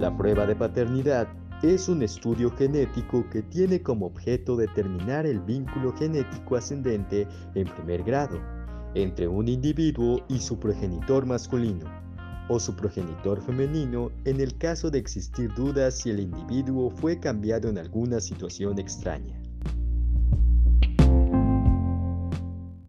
La prueba de paternidad es un estudio genético que tiene como objeto determinar el vínculo genético ascendente en primer grado entre un individuo y su progenitor masculino o su progenitor femenino en el caso de existir dudas si el individuo fue cambiado en alguna situación extraña.